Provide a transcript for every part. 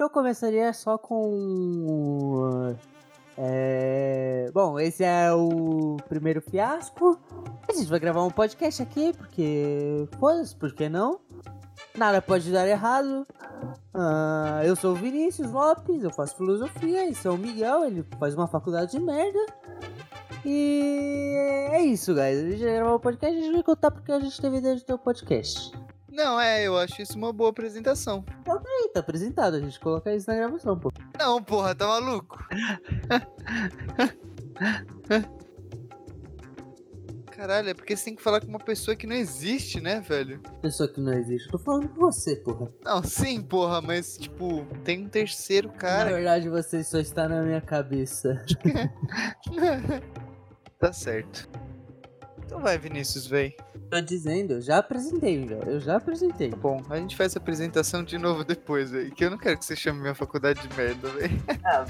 Eu começaria só com. É... Bom, esse é o primeiro fiasco. A gente vai gravar um podcast aqui, porque. Foda-se, por que não? Nada pode dar errado. Ah, eu sou o Vinícius Lopes, eu faço filosofia. Esse é o Miguel, ele faz uma faculdade de merda. E é isso, guys. A gente vai gravar um podcast e a gente vai contar porque a gente teve ideia de ter um podcast. Não, é, eu acho isso uma boa apresentação. Tá aí, tá apresentado. A gente coloca isso na gravação, pô. Não, porra, tá maluco? Caralho, é porque você tem que falar com uma pessoa que não existe, né, velho? Pessoa que não existe. Eu tô falando com você, porra. Não, sim, porra, mas, tipo, tem um terceiro Na cara. verdade, você só está na minha cabeça. tá certo. Então vai, Vinícius, véi. Tô dizendo, eu já apresentei, velho. Eu já apresentei. Tá bom, a gente faz a apresentação de novo depois, véi. Que eu não quero que você chame minha faculdade de merda, véi.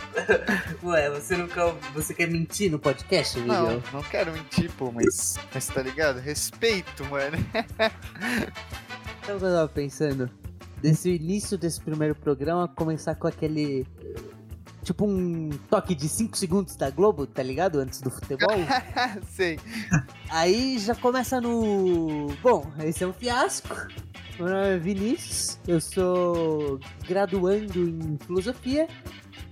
Ué, você não quer, você quer mentir no podcast, Não, Miguel? não quero mentir, pô, mas. Mas tá ligado? Respeito, mano. Sabe o que eu tava pensando? Desse início desse primeiro programa, começar com aquele. Tipo um toque de 5 segundos da Globo, tá ligado? Antes do futebol. Sei. Aí já começa no. Bom, esse é um fiasco. Meu nome é Vinícius, eu sou graduando em filosofia.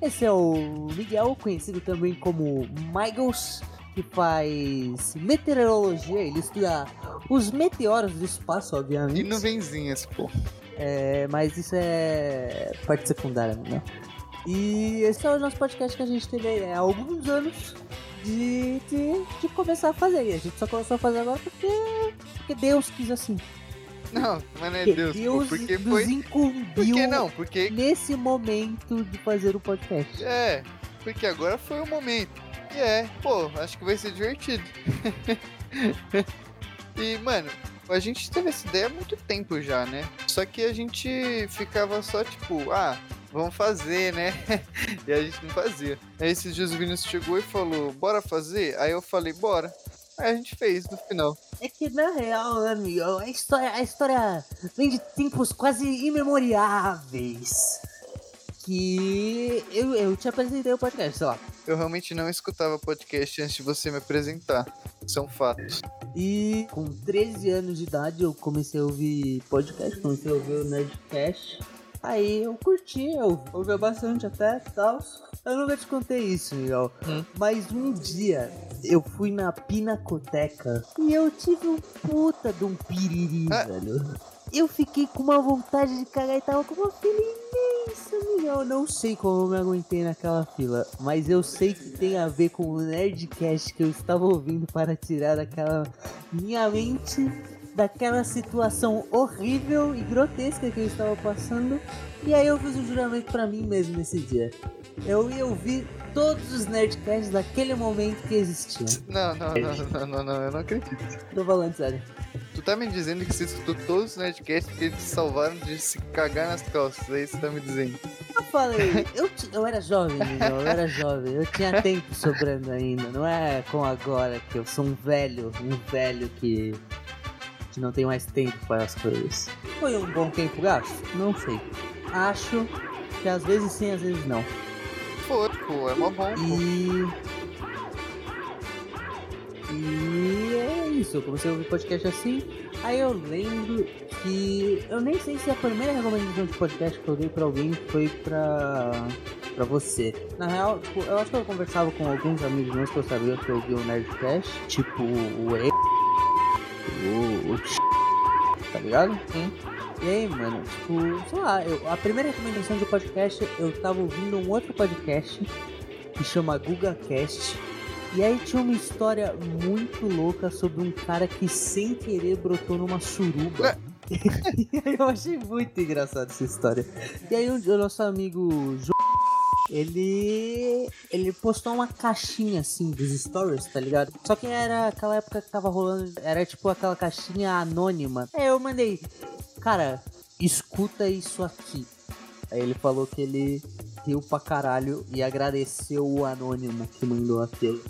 Esse é o Miguel, conhecido também como Michaels, que faz meteorologia. Ele estuda os meteoros do espaço, obviamente. E nuvenzinhas, pô. É, mas isso é parte secundária, né? E esse é o nosso podcast que a gente teve aí, há alguns anos de, de, de começar a fazer. E a gente só começou a fazer agora porque, porque Deus quis assim. Não, mas não é Deus. Deus Porque nos foi. Incumbiu não? Porque. nesse momento de fazer o podcast. É, porque agora foi o momento. E é, pô, acho que vai ser divertido. e, mano, a gente teve essa ideia há muito tempo já, né? Só que a gente ficava só tipo, ah, vamos fazer, né? e a gente não fazia. Aí esses dias o Vinícius chegou e falou, bora fazer? Aí eu falei, bora. Aí a gente fez no final. É que na real, amigo, a história, a história vem de tempos quase imemoriáveis. Que eu, eu te apresentei o podcast, sei lá. Eu realmente não escutava podcast antes de você me apresentar. Isso é um fato. E com 13 anos de idade eu comecei a ouvir podcast, comecei a ouvir o Nerdcast. Aí eu curti, eu ouvia bastante até e tal. Eu nunca te contei isso, Miguel. Hum. Mas um dia eu fui na Pinacoteca e eu tive um puta de um piriri, Ah. velho. Eu fiquei com uma vontade de cagar e tava com uma fila imensa, Miguel. Eu não sei como eu me aguentei naquela fila, mas eu sei que tem a ver com o Nerdcast que eu estava ouvindo para tirar daquela minha mente daquela situação horrível e grotesca que eu estava passando. E aí eu fiz um juramento pra mim mesmo nesse dia. Eu ia ouvir todos os Nerdcasts daquele momento que existiam. Não, não, não, não, não, não, eu não acredito. Tô falando sério. Tu tá me dizendo que você escutou todos os Nerdcasts que eles te salvaram de se cagar nas calças, é isso que tá me dizendo. Eu falei, eu, eu era jovem, eu era jovem, eu tinha tempo sobrando ainda, não é como agora que eu sou um velho, um velho que, que não tem mais tempo para as coisas. Foi um bom tempo gasto? Não sei. Acho que às vezes sim, às vezes não. Foi, pô, é mó bom. E. E é isso, eu comecei a ouvir podcast assim. Aí eu lembro que. Eu nem sei se a primeira recomendação de podcast que eu dei pra alguém foi pra. pra você. Na real, tipo, eu acho que eu conversava com alguns amigos meus que eu sabia que eu ouvia o Nerdcast, tipo o E. O. o tá ligado? Hum. E aí, mano, tipo, sei lá, eu, a primeira recomendação de podcast, eu tava ouvindo um outro podcast que chama GugaCast. E aí tinha uma história muito louca sobre um cara que sem querer brotou numa suruba. e aí eu achei muito engraçada essa história. E aí o, o nosso amigo Jo ele ele postou uma caixinha assim dos stories, tá ligado? Só que era aquela época que tava rolando, era tipo aquela caixinha anônima. Aí eu mandei, cara, escuta isso aqui. Aí ele falou que ele riu pra caralho e agradeceu o anônimo que mandou aquilo.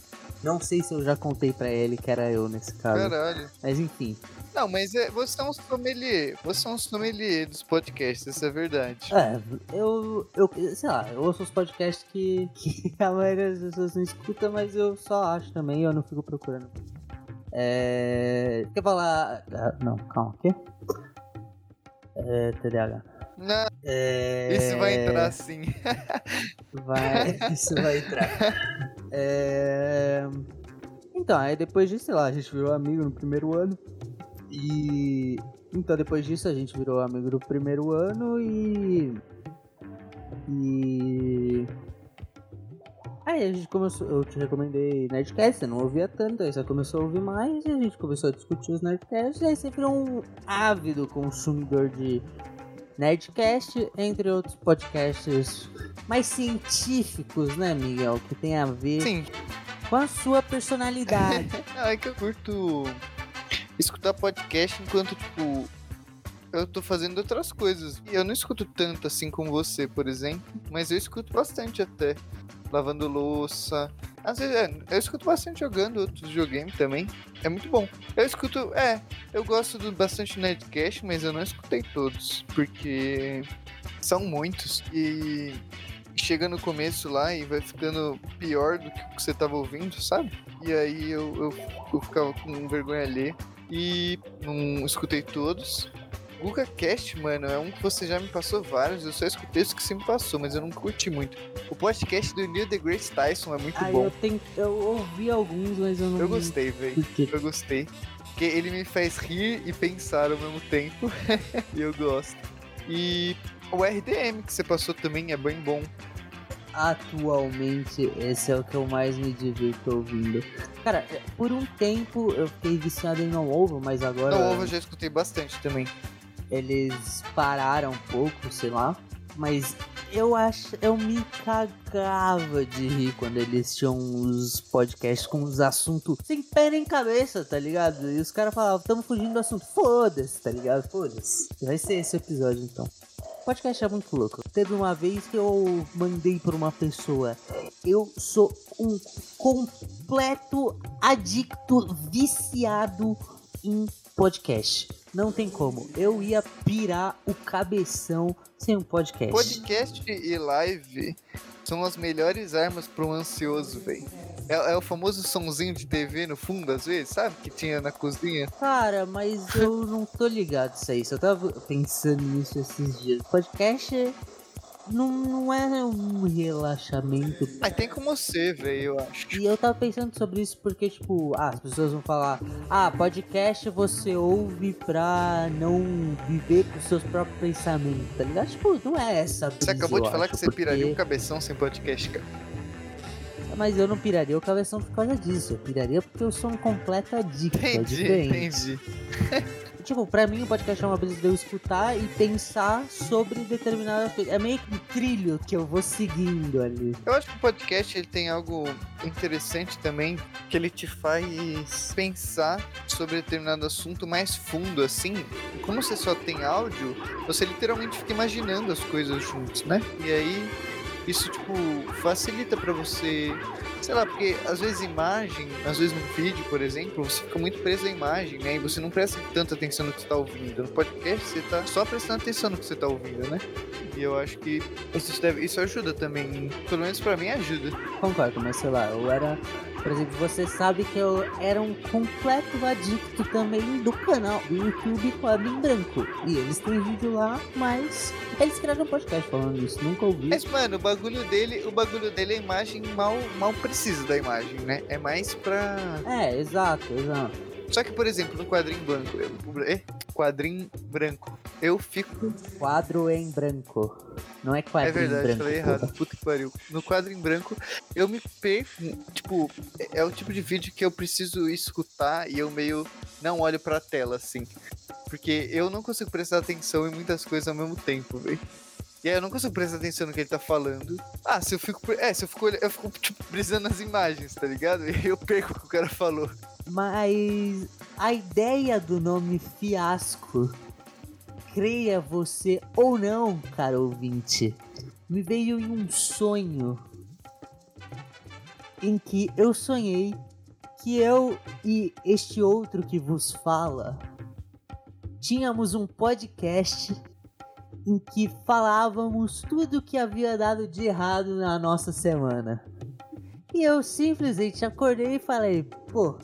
Não sei se eu já contei pra ele que era eu nesse caso. Caralho. Mas enfim. Não, mas é, você é um sommelier. Você é um sommelier dos podcasts, isso é verdade. É, eu, eu sei lá, eu ouço os podcasts que, que a maioria das pessoas não escuta, mas eu só acho também, eu não fico procurando. É. Quer falar. ah, Não, calma, o quê? É. TDAH. Não, É... isso vai entrar sim. Vai, isso vai entrar. É... Então, aí depois disso, sei lá, a gente virou amigo no primeiro ano. E. Então, depois disso, a gente virou amigo do primeiro ano e. E. Aí a gente começou. Eu te recomendei Nerdcast, você não ouvia tanto, aí você começou a ouvir mais e a gente começou a discutir os Nerdcasts. E aí você virou um ávido consumidor de Nerdcast, entre outros podcasts mais científicos, né, Miguel? Que tem a ver Sim. com a sua personalidade. É que eu curto escutar podcast enquanto, tipo, eu tô fazendo outras coisas. E eu não escuto tanto assim como você, por exemplo, mas eu escuto bastante até. Lavando louça. Às vezes, é, eu escuto bastante jogando outros videogames também. É muito bom. Eu escuto, é, eu gosto do bastante Nerdcast, mas eu não escutei todos, porque são muitos. E chega no começo lá e vai ficando pior do que o que você tava ouvindo, sabe? E aí eu, eu, eu ficava com vergonha alheia e não escutei todos. Guga Cast, mano, é um que você já me passou vários, eu só escutei os que você me passou, mas eu não curti muito. O podcast do Neil deGrasse Tyson é muito Aí bom. eu, tenho, eu ouvi alguns, mas eu não. Eu gostei, velho. Eu gostei. Porque ele me faz rir e pensar ao mesmo tempo. e eu gosto. E o RDM que você passou também é bem bom. Atualmente esse é o que eu mais me divirto ouvindo. Cara, por um tempo eu fiquei viciado em não ovo, mas agora No Ovo eu já escutei bastante também. eles pararam um pouco, sei lá. Mas eu acho, eu me cagava de rir quando eles tinham os podcasts com os assuntos sem pé nem cabeça, tá ligado? E os caras falavam, tamo fugindo do assunto. Foda-se, tá ligado? Foda-se. Vai ser esse episódio então. Podcast é muito louco. Teve uma vez que eu mandei pra uma pessoa. Eu sou um completo adicto viciado em podcast. Não tem como. Eu ia pirar o cabeção sem um podcast. Podcast e live são as melhores armas para um ansioso, velho. É, é o famoso somzinho de TV no fundo, às vezes, sabe? Que tinha na cozinha. Cara, mas eu não tô ligado isso aí. Eu tava pensando nisso esses dias. Podcast não, não é um relaxamento. Mas tem como ser, velho, eu acho. E eu tava pensando sobre isso porque, tipo, ah, as pessoas vão falar: ah, podcast você ouve pra não viver com seus próprios pensamentos, tá ligado? Tipo, não é essa. Você brisa, acabou eu de falar acho, que você porque- piraria um cabeção sem podcast, cara. Mas eu não piraria o cabeção por causa disso. Eu piraria porque eu sou um completo adicto. é Entendi, entendi. Tipo, pra mim o podcast é uma brisa de eu escutar e pensar sobre determinadas coisas. É meio que um trilho que eu vou seguindo ali. Eu acho que o podcast ele tem algo interessante também, que ele te faz pensar sobre determinado assunto mais fundo, assim. Como você só tem áudio, você literalmente fica imaginando as coisas juntos, né? E aí isso tipo facilita pra você, sei lá, porque às vezes imagem, às vezes num vídeo, por exemplo, você fica muito preso à imagem, né? E você não presta tanta atenção no que você tá ouvindo. No podcast você tá só prestando atenção no que você tá ouvindo, né? E eu acho que isso, deve, isso ajuda também. Pelo menos pra mim ajuda. Concordo, mas sei lá, eu era. Por exemplo, você sabe que eu era um completo adicto também do canal do YouTube Quadro em Branco. E eles têm vídeo lá, mas eles criaram um podcast falando isso, nunca ouvi. Mas, mano, o bagulho dele, o bagulho dele, a imagem mal, mal precisa da imagem, né? É mais pra. É, exato, exato. Só que, por exemplo, no quadrinho branco, eu, é, quadrinho branco, eu fico. Quadro em branco. Não é É quadrinho verdade, branco. falei porra. errado. Puta que pariu. No quadro em branco, eu me perco. Tipo, é- é o tipo de vídeo que eu preciso escutar e eu meio não olho pra tela, assim. Porque eu não consigo prestar atenção em muitas coisas ao mesmo tempo, velho. E aí eu não consigo prestar atenção no que ele tá falando. Ah, se eu fico. É, se eu fico eu fico, tipo, brisando nas imagens, tá ligado? E eu perco o que o cara falou. Mas a ideia do nome Fiasco, creia você ou não, cara ouvinte, me veio em um sonho em que eu sonhei que eu e este outro que vos fala tínhamos um podcast em que falávamos tudo que havia dado de errado na nossa semana. E eu simplesmente acordei e falei, pô,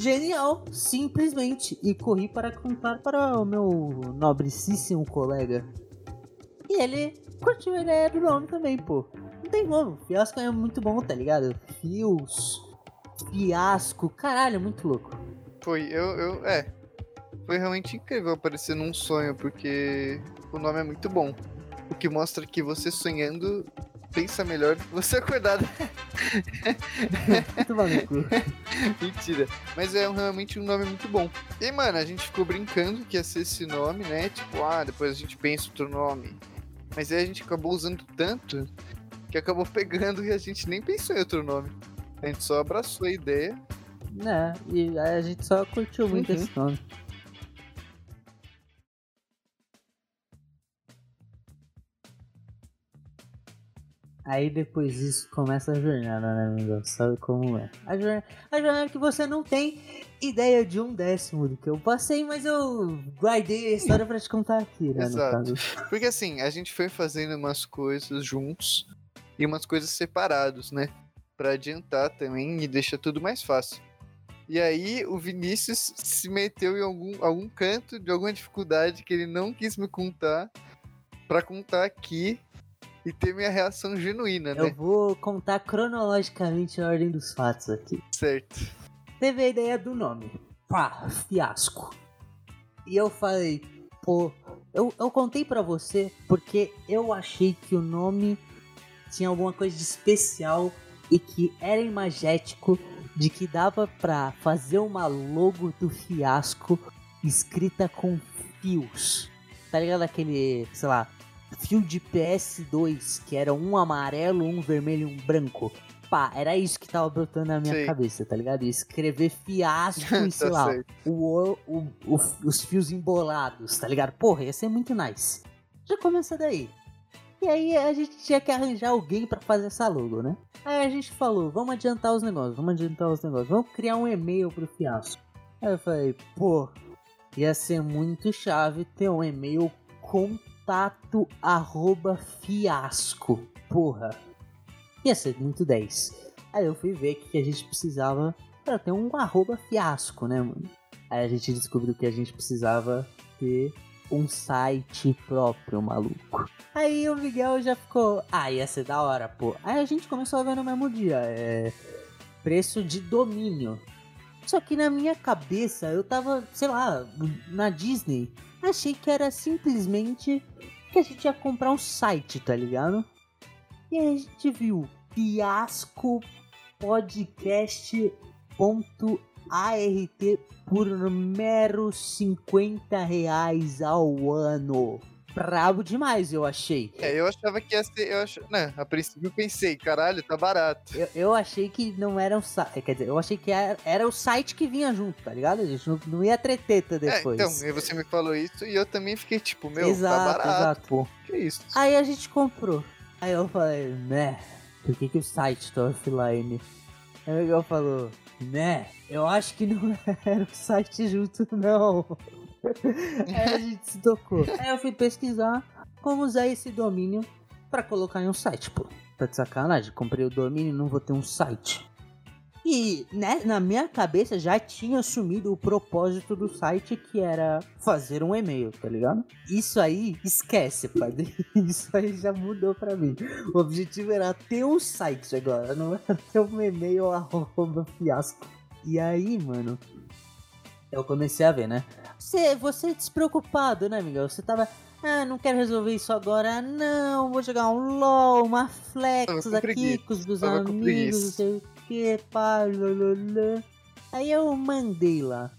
genial, simplesmente. E corri para contar para o meu nobrecíssimo colega. E ele curtiu a ideia do nome também, pô. Não tem como, fiasco é muito bom, tá ligado? Fios, fiasco, caralho, muito louco. Foi, eu, eu, é. Foi realmente incrível aparecer num sonho, porque o nome é muito bom. O que mostra que você sonhando pensa melhor do que você acordado. muito maluco. Mentira. Mas é realmente um nome muito bom. E, mano, a gente ficou brincando que ia ser esse nome, né? Tipo, ah, depois a gente pensa outro nome. Mas aí a gente acabou usando tanto que acabou pegando e a gente nem pensou em outro nome. A gente só abraçou a ideia. Né, e a gente só curtiu muito uhum. esse nome. Aí depois disso começa a jornada, né, amigo? Sabe como é? A jornada, a jornada que você não tem ideia de um décimo do que eu passei, mas eu guardei a história pra te contar aqui, né? Exato. Porque assim, a gente foi fazendo umas coisas juntos e umas coisas separados, né? Pra adiantar também e deixar tudo mais fácil. E aí o Vinícius se meteu em algum, algum canto de alguma dificuldade que ele não quis me contar para contar aqui e ter minha reação genuína, né? Eu vou contar cronologicamente a ordem dos fatos aqui. Certo. Teve a ideia do nome. Pá, fiasco. E eu falei, pô, eu, eu contei para você porque eu achei que o nome tinha alguma coisa de especial e que era imagético de que dava pra fazer uma logo do fiasco escrita com fios. Tá ligado aquele, sei lá, fio de PS2, que era um amarelo, um vermelho e um branco. Pá, era isso que tava brotando na minha Sim. cabeça, tá ligado? escrever fiasco e sei tá lá, o, o, o, os fios embolados, tá ligado? Porra, ia ser muito nice. Já começa daí. E aí a gente tinha que arranjar alguém para fazer essa logo, né? Aí a gente falou, vamos adiantar os negócios, vamos adiantar os negócios, vamos criar um e-mail pro fiasco. Aí eu falei, pô, ia ser muito chave ter um e-mail com contato arroba fiasco. Porra. Ia ser muito 10. Aí eu fui ver que a gente precisava para ter um arroba fiasco, né, mano? Aí a gente descobriu que a gente precisava ter um site próprio, maluco. Aí o Miguel já ficou, ah, ia ser da hora, pô. Aí a gente começou a ver no mesmo dia, é... preço de domínio. Só que na minha cabeça eu tava, sei lá, na Disney achei que era simplesmente que a gente ia comprar um site, tá ligado? E aí a gente viu fiasco podcast.art por meros 50 reais ao ano brabo demais, eu achei. É, eu achava que ia ser. Eu ach... né, a princípio eu pensei, caralho, tá barato. Eu, eu achei que não era um site. Quer dizer, eu achei que era, era o site que vinha junto, tá ligado? A gente não, não ia treteta depois. É, então, você me falou isso e eu também fiquei tipo, meu, tá exato, tá barato. Exato. Pô. Que isso? Aí a gente comprou. Aí eu falei, né? Por que, que o site tá offline? Aí o Miguel falou, né? Eu acho que não era o site junto, não. Aí a gente se tocou. Aí eu fui pesquisar como usar esse domínio para colocar em um site, pô. Tá de sacanagem? Comprei o domínio não vou ter um site. E né, na minha cabeça já tinha assumido o propósito do site que era fazer um e-mail, tá ligado? Isso aí, esquece, padre. Isso aí já mudou pra mim. O objetivo era ter um site agora, não era ter um e-mail arroba fiasco. E aí, mano, eu comecei a ver, né? Você, você é despreocupado, né, Miguel? Você tava. Ah, não quero resolver isso agora. Não, vou jogar um LOL, uma flex aqui com os meus amigos, não sei o que, pá, lalala. Aí eu mandei lá.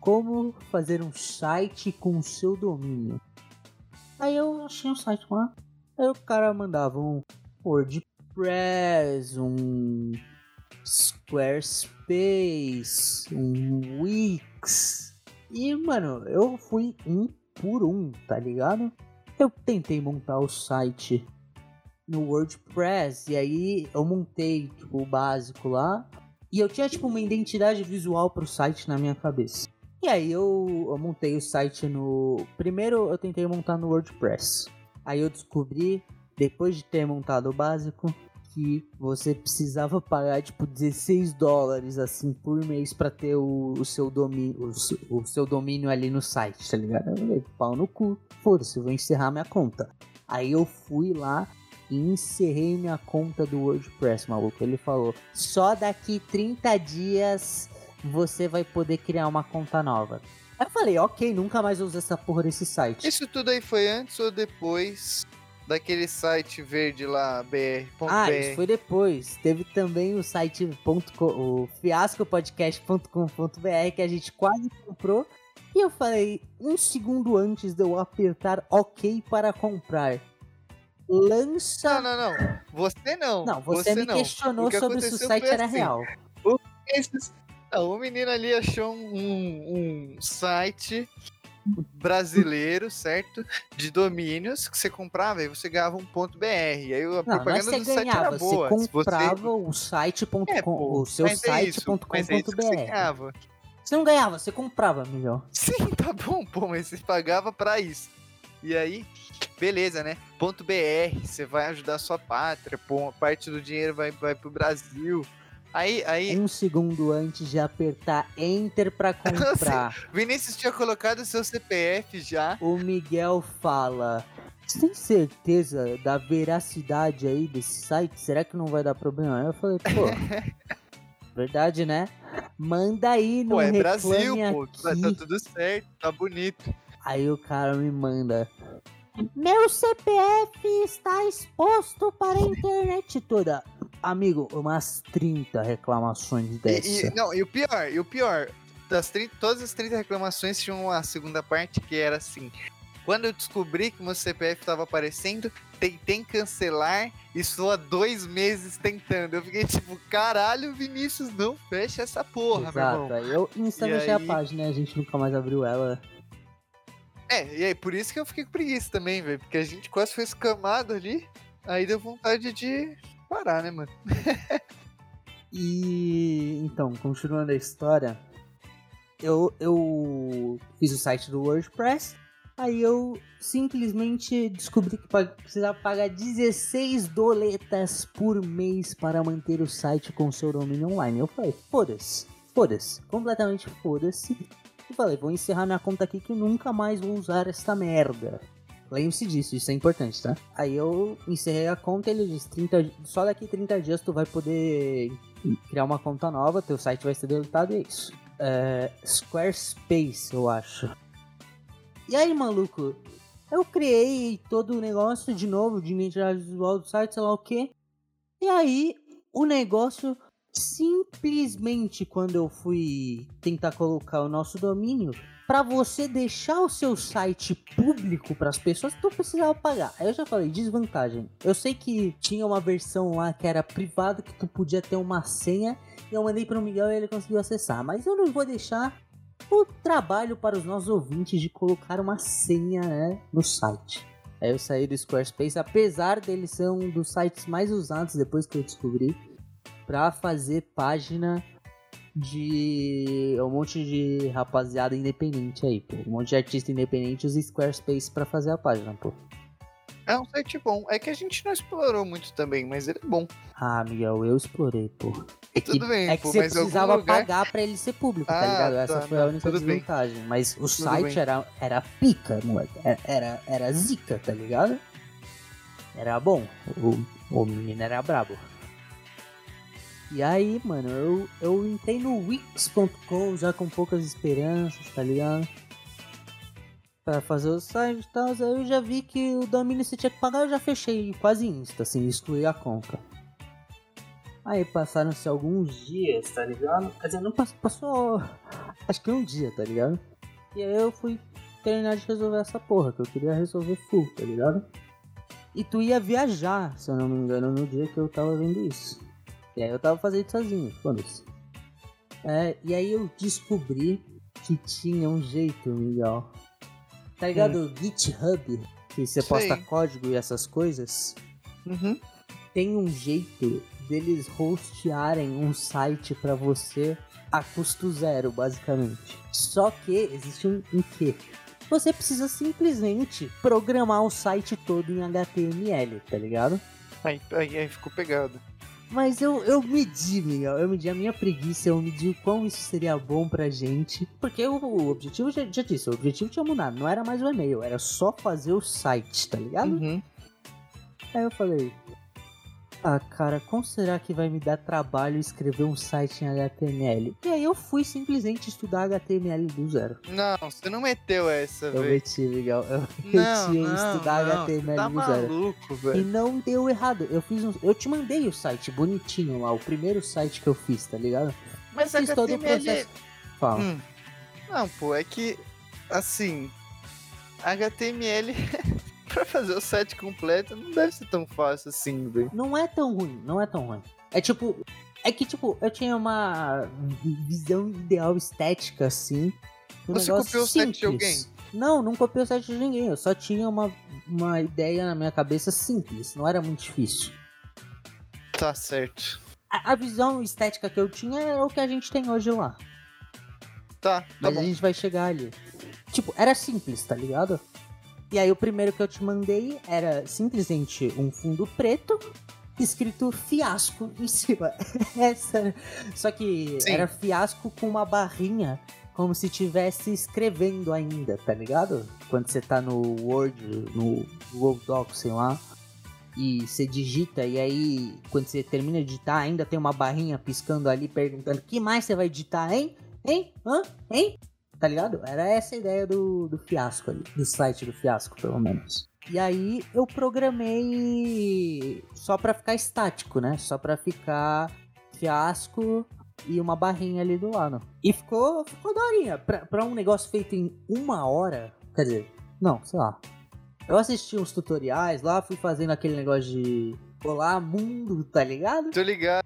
Como fazer um site com o seu domínio. Aí eu achei um site lá. Aí o cara mandava um WordPress, um Squarespace, um Wix e, mano, eu fui um por um, tá ligado? Eu tentei montar o site no WordPress e aí eu montei tipo, o básico lá. E eu tinha, tipo, uma identidade visual pro site na minha cabeça. E aí eu, eu montei o site no. Primeiro eu tentei montar no WordPress. Aí eu descobri, depois de ter montado o básico, que você precisava pagar tipo 16 dólares assim por mês para ter o, o seu domínio o, o, seu domínio ali no site, tá ligado? Eu falei, pau no cu, foda-se, vou encerrar minha conta. Aí eu fui lá e encerrei minha conta do WordPress, maluco. Ele falou: só daqui 30 dias você vai poder criar uma conta nova. Aí eu falei, ok, nunca mais uso essa porra desse site. Isso tudo aí foi antes ou depois daquele site verde lá, br. Ah, BR. isso foi depois. Teve também o site .com, o fiascopodcast.com.br que a gente quase comprou. E eu falei, um segundo antes de eu apertar OK para comprar, lança. Não, não, não. Você não. Não, você, você me não. questionou sobre se o site era assim. real. O, esses, não, o menino ali achou um, um site brasileiro, certo? De domínios que você comprava e você ganhava um ponto BR. Aí a não, propaganda do ganhava, site era boa. Você comprava você... o site.com, é, o seu é site.com.br. É você, você não ganhava, você comprava, Miguel. Sim, tá bom, pô, mas você pagava pra isso. E aí, beleza, né? Ponto BR, você vai ajudar a sua pátria, pô, parte do dinheiro vai, vai pro Brasil. Aí, aí... Um segundo antes de apertar Enter para comprar. Vinícius tinha colocado seu CPF já. O Miguel fala: Você tem certeza da veracidade aí desse site? Será que não vai dar problema? Aí eu falei, pô. verdade, né? Manda aí no Pô, é Brasil, pô. Tá, tá tudo certo, tá bonito. Aí o cara me manda. Meu CPF está exposto para a internet toda. Amigo, umas 30 reclamações dessa. E, e, não, e o pior, e o pior, das 30, todas as 30 reclamações tinham uma segunda parte que era assim. Quando eu descobri que meu CPF estava aparecendo, tentei cancelar e estou há dois meses tentando. Eu fiquei tipo, caralho, Vinícius, não fecha essa porra, Exato, meu irmão. Eu insta aí... a página, a gente nunca mais abriu ela. É, e aí, por isso que eu fiquei com preguiça também, velho. Porque a gente quase foi escamado ali. Aí deu vontade de parar, né, mano? e então, continuando a história, eu, eu fiz o site do WordPress. Aí eu simplesmente descobri que precisava pagar 16 doletas por mês para manter o site com seu domínio online. Eu falei, foda-se, foda-se, completamente foda-se. E falei, vou encerrar minha conta aqui que nunca mais vou usar esta merda. Lembre-se disso, isso é importante, tá? Aí eu encerrei a conta ele disse, 30, só daqui 30 dias tu vai poder criar uma conta nova, teu site vai ser deletado e é isso. É, Squarespace, eu acho. E aí, maluco, eu criei todo o negócio de novo, de identidade visual do site, sei lá o que. E aí, o negócio simplesmente quando eu fui tentar colocar o nosso domínio, para você deixar o seu site público para as pessoas, tu precisava pagar. Eu já falei, desvantagem. Eu sei que tinha uma versão lá que era privada, que tu podia ter uma senha, e eu mandei para o Miguel e ele conseguiu acessar. Mas eu não vou deixar o trabalho para os nossos ouvintes de colocar uma senha né, no site. Aí eu saí do Squarespace, apesar dele ser um dos sites mais usados depois que eu descobri pra fazer página de um monte de rapaziada independente aí, pô. Um monte de artista independente usa Squarespace pra fazer a página, pô. É um site bom. É que a gente não explorou muito também, mas ele é bom. Ah, Miguel, eu explorei, pô. É que, bem, é que pô, você precisava lugar... pagar pra ele ser público, tá ah, tá ligado? Essa tá, foi a única desvantagem. Bem. Mas o tudo site era, era pica, moleque. Era, era, era zica, tá ligado? Era bom. O, o menino era brabo. E aí, mano, eu, eu entrei no Wix.com já com poucas esperanças, tá ligado? Pra fazer o site e tal, aí eu já vi que o domínio você tinha que pagar, eu já fechei quase insta, assim, excluí a conta. Aí passaram-se alguns dias, tá ligado? Quer dizer, não passou, passou, acho que um dia, tá ligado? E aí eu fui terminar de resolver essa porra, que eu queria resolver full, tá ligado? E tu ia viajar, se eu não me engano, no dia que eu tava vendo isso. E aí eu tava fazendo sozinho, foda-se. É, e aí eu descobri que tinha um jeito, Miguel. Tá ligado? Hum. GitHub, que você posta código e essas coisas. Uhum. Tem um jeito deles hostearem um site para você a custo zero, basicamente. Só que existe um, um quê? Você precisa simplesmente programar o site todo em HTML, tá ligado? Aí, aí, aí ficou pegado. Mas eu, eu medi, Miguel, eu medi a minha preguiça, eu medi o quão isso seria bom pra gente. Porque o, o objetivo, já, já disse, o objetivo tinha mudado, não era mais o e-mail, era só fazer o site, tá ligado? Uhum. Aí eu falei, ah, cara, como será que vai me dar trabalho escrever um site em HTML? E aí eu fui simplesmente estudar HTML do zero. Não, você não meteu essa, Eu velho. meti, Miguel. Eu Não, meti em não, estudar não, HTML tá do zero. maluco, E velho. não deu errado. Eu fiz um. Eu te mandei o site bonitinho lá, o primeiro site que eu fiz, tá ligado? Mas fiz todo o HTML... processo. Fala. Hum. Não, pô, é que, assim, HTML pra fazer o site completo não deve ser tão fácil assim, velho. Não é tão ruim, não é tão ruim. É tipo. É que, tipo, eu tinha uma visão ideal estética, assim. um Você copiou o site de simples. alguém? Não, não copiei o site de ninguém. Eu só tinha uma, uma ideia na minha cabeça simples. Não era muito difícil. Tá certo. A, a visão estética que eu tinha é o que a gente tem hoje lá. Tá, tá Mas a bom. gente vai chegar ali. Tipo, era simples, tá ligado? E aí o primeiro que eu te mandei era simplesmente um fundo preto escrito fiasco em cima. Essa. Só que Sim. era fiasco com uma barrinha como se estivesse escrevendo ainda, tá ligado? Quando você tá no Word, no Google Docs, sei lá, e você digita e aí quando você termina de digitar ainda tem uma barrinha piscando ali perguntando: "Que mais você vai digitar, hein? Hein? Hã? Hein?" Tá ligado? Era essa a ideia do, do fiasco ali, do site do fiasco, pelo menos. E aí eu programei só pra ficar estático, né? Só pra ficar fiasco e uma barrinha ali do lado. E ficou, ficou daorinha. Pra, pra um negócio feito em uma hora, quer dizer, não, sei lá. Eu assisti uns tutoriais lá, fui fazendo aquele negócio de Olá mundo, tá ligado? Tô ligado.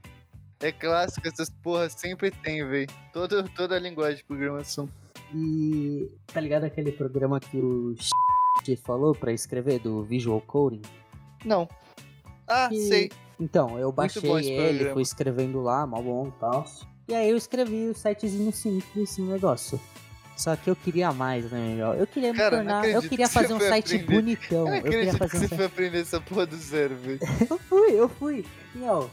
É clássico, essas porras sempre tem, velho. Toda, toda a linguagem de programação. E tá ligado aquele programa que o falou pra escrever do Visual Coding? Não. Ah, Que- sei. Então, eu baixei ele, programa. fui escrevendo lá, mal bom e tal. E aí eu escrevi o sitezinho simples no negócio. Só que eu queria mais, né? Eu queria me Cara, tornar. Eu queria que fazer um site aprender. bonitão. Eu queria que fazer um você site. foi aprender essa porra do zero, velho. Eu fui, eu fui. Miguel,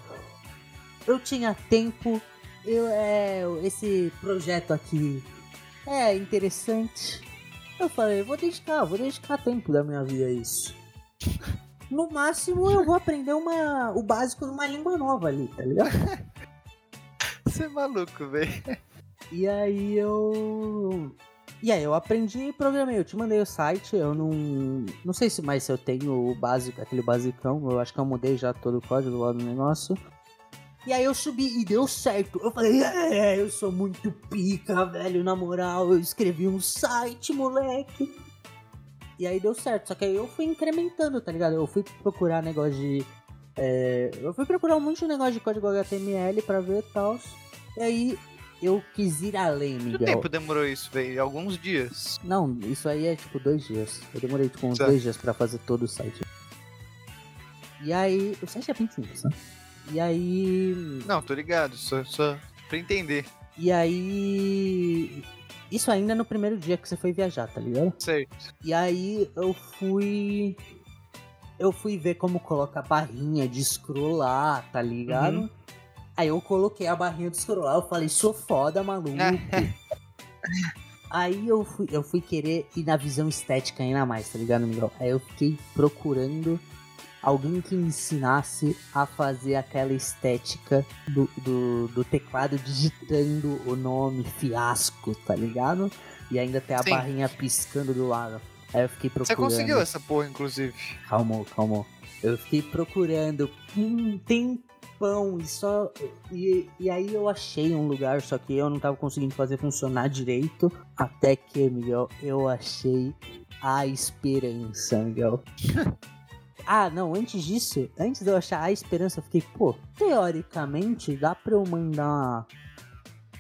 eu tinha tempo. Eu, é, esse projeto aqui é interessante. Eu falei, vou dedicar, vou dedicar tempo da minha vida a isso. No máximo eu vou aprender uma, o básico de uma língua nova ali, tá ligado? Você é maluco, velho. E aí eu. E aí eu aprendi e programei. Eu te mandei o site, eu não. Não sei se mais se eu tenho o básico, aquele basicão. Eu acho que eu mudei já todo o código lá do negócio. E aí eu subi e deu certo. Eu falei, é, eu sou muito pica, velho. Na moral, eu escrevi um site, moleque. E aí deu certo. Só que aí eu fui incrementando, tá ligado? Eu fui procurar negócio de. é, eu fui procurar um monte de negócio de código HTML pra ver e tal. E aí eu quis ir além, Quanto Miguel. tempo demorou isso, velho? Alguns dias. Não, isso aí é tipo dois dias. Eu demorei tipo uns Tá. dois dias pra fazer todo o site. E aí. O site é bem simples, né? E aí. Não, tô ligado, só, só pra entender. E aí. Isso ainda no primeiro dia que você foi viajar, tá ligado? Certo. E aí eu fui. Eu fui ver como coloca a barrinha de scrollar, tá ligado? Uhum. Aí eu coloquei a barrinha de scrollar, eu falei, sou foda, maluco. aí eu fui, eu fui querer ir na visão estética ainda mais, tá ligado, Miguel? Aí eu fiquei procurando alguém que me ensinasse a fazer aquela estética do, do, do teclado digitando o nome fiasco, tá ligado? E ainda tem a Sim. barrinha piscando do lado. Aí eu fiquei procurando. Você conseguiu essa porra, inclusive. Calma, calma. Eu fiquei procurando um tempão e só. E, e aí eu achei um lugar, só que eu não tava conseguindo fazer funcionar direito. Até que, Miguel, eu achei a esperança, Miguel. ah, não, antes disso, antes de eu achar a esperança, eu fiquei, pô, teoricamente dá pra eu mandar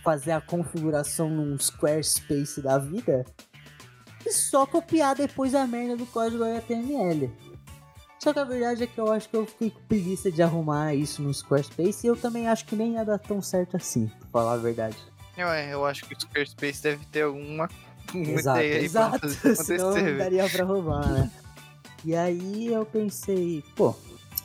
fazer a configuração num Squarespace da vida e só copiar depois a merda do código HTML. Só que a verdade é que eu acho que eu fiquei com preguiça de arrumar isso no Squarespace e eu também acho que nem ia dar tão certo assim, pra falar a verdade. Eu, é, eu acho que o Squarespace deve ter alguma uma Exato, ideia aí exato. pra fazer Senão acontecer. não velho. daria pra roubar, né? E aí eu pensei, pô,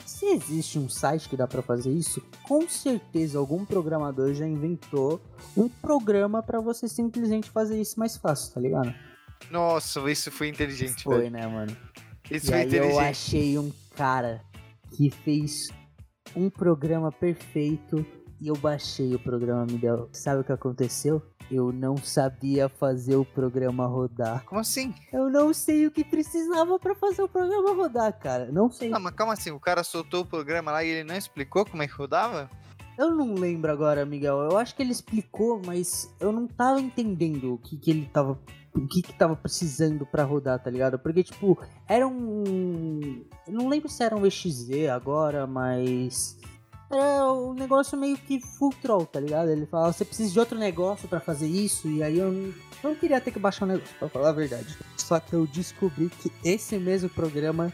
se existe um site que dá pra fazer isso, com certeza algum programador já inventou um programa pra você simplesmente fazer isso mais fácil, tá ligado? Nossa, isso foi inteligente, Foi, velho. né, mano? Isso E foi aí eu inteligente. achei um cara que fez um programa perfeito e eu baixei o programa, Miguel. Sabe o que aconteceu? Eu não sabia fazer o programa rodar. Como assim? Eu não sei o que precisava pra fazer o programa rodar, cara. Não sei. Não, mas calma assim, o cara soltou o programa lá e ele não explicou como é que rodava? Eu não lembro agora, Miguel. Eu acho que ele explicou, mas eu não tava entendendo o que, que ele tava. O que, que tava precisando pra rodar, tá ligado? Porque, tipo, era um. Eu não lembro se era um EXZ agora, mas. Era um negócio meio que full troll, tá ligado? Ele falava, você precisa de outro negócio pra fazer isso, e aí eu não, não queria ter que baixar o negócio, pra falar a verdade. Só que eu descobri que esse mesmo programa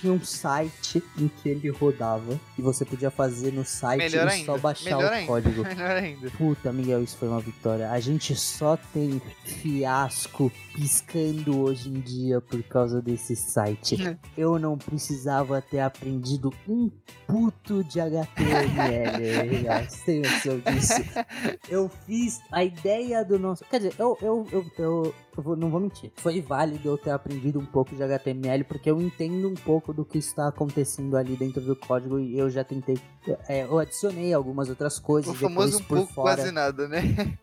tinha um site em que ele rodava e você podia fazer no site Melhor e ainda, só baixar melhor o ainda. código. Melhor ainda. Puta, Miguel, isso foi uma vitória. A gente só tem fiasco piscando hoje em dia por causa desse site. Eu não precisava ter aprendido um puto de HTML. Disso? Eu fiz a ideia do nosso. Quer dizer, eu, eu, eu, eu, eu vou- não vou mentir. Foi válido eu ter aprendido um pouco de HTML, porque eu entendo um pouco do que está acontecendo ali dentro do código e eu já tentei. é, eu adicionei algumas outras coisas. O famoso um por pouco fora. quase nada, né?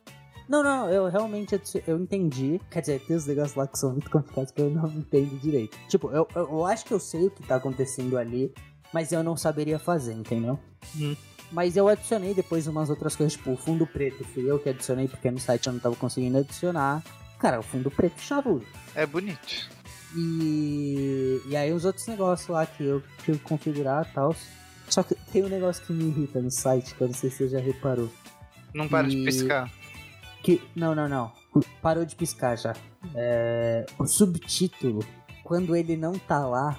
Não, não, eu realmente eu entendi. Quer dizer, tem uns negócios lá que são muito complicados que eu não entendo direito. Tipo, eu, eu, eu acho que eu sei o que tá acontecendo ali, mas eu não saberia fazer, entendeu? Hum. Mas eu adicionei depois umas outras coisas, tipo, o fundo preto fui eu que adicionei, porque no site eu não tava conseguindo adicionar. Cara, o fundo preto chavo. É bonito. E, e aí os outros negócios lá que eu tive que configurar e tal. Só que tem um negócio que me irrita no site, que eu não sei se você já reparou. Não para de E- piscar. Que. Não, não, não. Parou de piscar já. É, o subtítulo, quando ele não tá lá,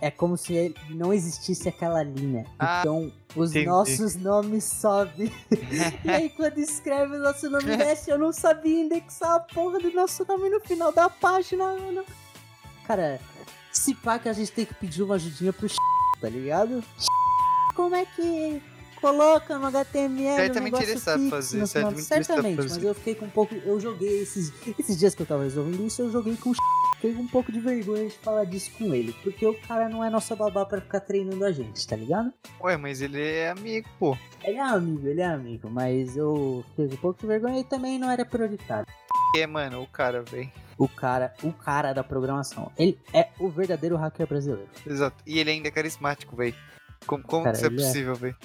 é como se não existisse aquela linha. Ah, então, os entendi. nossos nomes sobem. e aí, quando escreve o nosso nome desce, eu não sabia indexar a porra do nosso nome no final da página, mano. Cara, se pá que a gente tem que pedir uma ajudinha pro tá ligado? Como é que coloca no HTML Certamente um negócio ele sabe fixo fazer, certamente Certamente, fazer. mas eu fiquei com um pouco... Eu joguei esses, esses dias que eu tava resolvendo isso, eu joguei com Fiquei com um pouco de vergonha de falar disso com ele, porque o cara não é nosso babá pra ficar treinando a gente, tá ligado? Ué, mas ele é amigo, pô. Ele é amigo, ele é amigo, mas eu com um pouco de vergonha e também não era prioritário. É, mano, o cara, velho. O cara, o cara da programação, ele é o verdadeiro hacker brasileiro. Exato. E ele ainda é carismático, velho. Como, como Cara, que isso é é. possível, velho?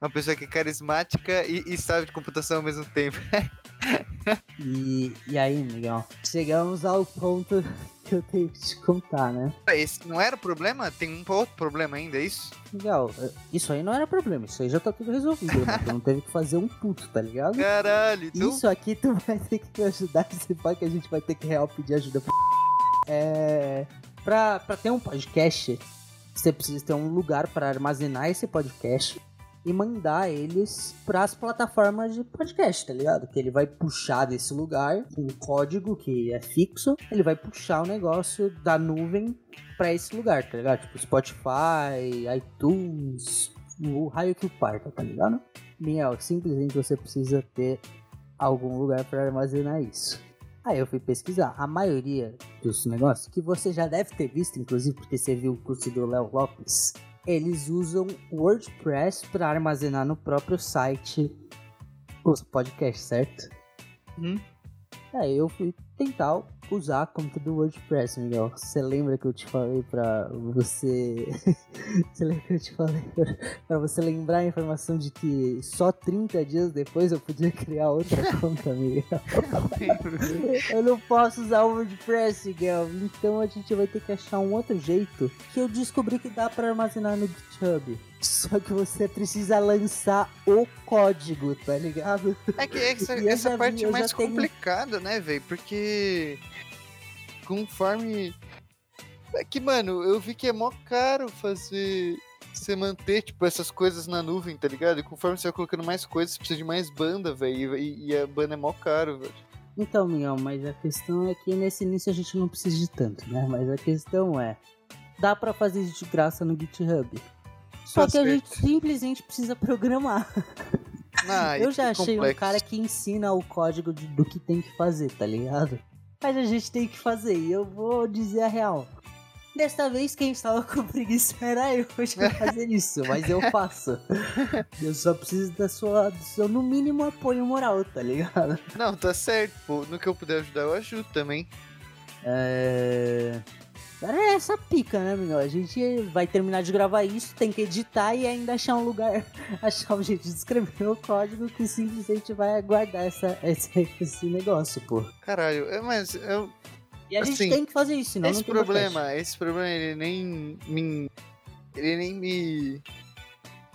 Uma pessoa que é carismática e, e sabe de computação ao mesmo tempo. E, e aí, Miguel, chegamos ao ponto que eu tenho que te contar, né? Esse não era o problema? Tem um outro problema ainda, é isso? Miguel, eh, isso aí não era problema, isso aí já tá tudo resolvido, né? Tu não teve que fazer um puto, tá ligado? Caralho, então... Isso aqui tu vai ter que me ajudar, se que a gente vai ter que real pedir ajuda pra... É... Pra, pra ter um podcast, você precisa ter um lugar pra armazenar esse podcast e mandar eles pras plataformas de podcast, tá ligado? Que ele vai puxar desse lugar um código que é fixo, ele vai puxar o negócio da nuvem pra esse lugar, tá ligado? Tipo Spotify, iTunes, o raio que o parta, tá ligado? Miel, simplesmente você precisa ter algum lugar para armazenar isso. Aí eu fui pesquisar. A maioria dos negócios, que você já deve ter visto, inclusive porque você viu o curso do Léo Lopes, eles usam WordPress para armazenar no próprio site os podcasts, certo? Hum. Aí eu fui tentar usar a conta do WordPress, Miguel. Você lembra que eu te falei pra você. você lembra que eu te falei pra você lembrar a informação de que só 30 dias depois eu podia criar outra conta, Miguel? Eu não posso usar o WordPress, Miguel. Então a gente vai ter que achar um outro jeito que eu descobri que dá pra armazenar no GitHub. Só que você precisa lançar o código, tá ligado? É que essa, essa já parte é mais tenho- complicada, né, velho? Porque conforme. É que, mano, eu vi que é mó caro fazer. Você manter, tipo, essas coisas na nuvem, tá ligado? E conforme você vai colocando mais coisas, você precisa de mais banda, velho. E, e a banda é mó caro, velho. Então, Miguel, mas a questão é que nesse início a gente não precisa de tanto, né? Mas a questão é, dá para fazer isso de graça no GitHub. Só que a gente simplesmente precisa programar. Ah, Eu já achei um complexo. cara que ensina o código de- do que tem que fazer, tá ligado? Mas a gente tem que fazer, e eu vou dizer a real. Desta vez quem estava com preguiça era eu de fazer isso, mas eu faço. Eu só preciso da sua, do seu, no mínimo, apoio moral, tá ligado? Não, tá certo, pô. No que eu puder ajudar, eu ajudo também. É. Cara, é essa pica, né, Miguel? A gente vai terminar de gravar isso, tem que editar e ainda achar um lugar, achar um jeito de escrever o código que simplesmente vai guardar essa, esse, esse negócio, pô. Caralho, é, mas eu, E a Assim, gente tem que fazer isso, senão esse não tem problema, esse problema, ele nem me. Ele nem me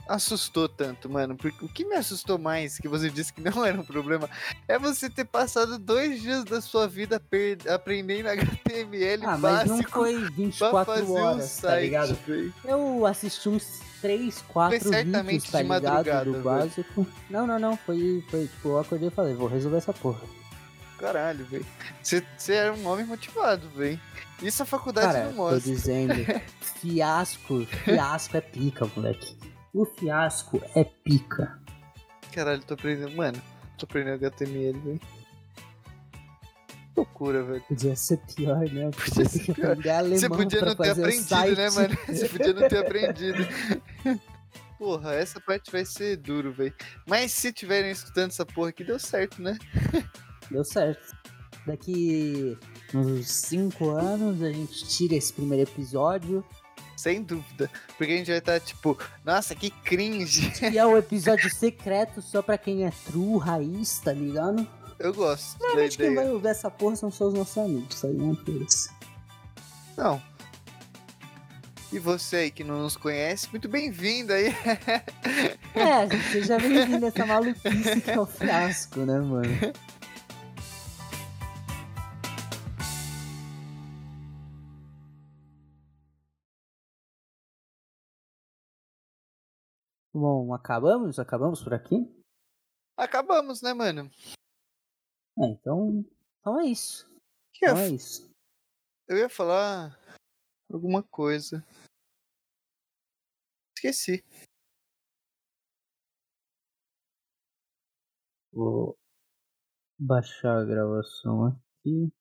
assustou tanto, mano. Porque o que me assustou mais, que você disse que não era um problema, é você ter passado dois dias da sua vida per- aprendendo HTML Ah, mas não básico foi pra 24 fazer um horas, site, tá ligado? Eu assisti uns 3, 4 Foi certamente vídeos, tá de ligado? madrugada, Do básico. Não, não, não. Foi, foi tipo, eu acordei e falei, vou resolver essa porra. Caralho, velho. Você era um homem motivado, velho. Isso a faculdade Cara, não tô mostra. dizendo, fiasco, fiasco é pica, moleque. O fiasco é pica. Caralho, tô aprendendo. Mano, tô aprendendo HTML, velho. Loucura, velho. Podia ser pior, né? Podia ser pior. Você podia não ter aprendido, né, mano? Você podia não ter aprendido. Porra, essa parte vai ser duro, velho. Mas se tiverem escutando essa porra aqui, deu certo, né? Deu certo. Daqui uns 5 anos a gente tira esse primeiro episódio. Sem dúvida. Porque a gente vai estar tipo, nossa, que cringe. E é o episódio secreto só pra quem é true, raiz, tá ligado? Eu gosto Realmente quem vai ouvir essa porra são só os nossos amigos, isso aí não é isso. Não. E você aí que não nos conhece, muito bem-vindo aí. É, gente, seja bem-vindo a essa maluquice que é o fiasco, né, mano? Bom, acabamos? Acabamos por aqui? Acabamos, né, mano? É, então, então é isso. Que eu, Então é isso. eu ia falar alguma coisa. Esqueci. Vou baixar a gravação aqui.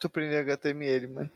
Tô aprendendo HTML, mano.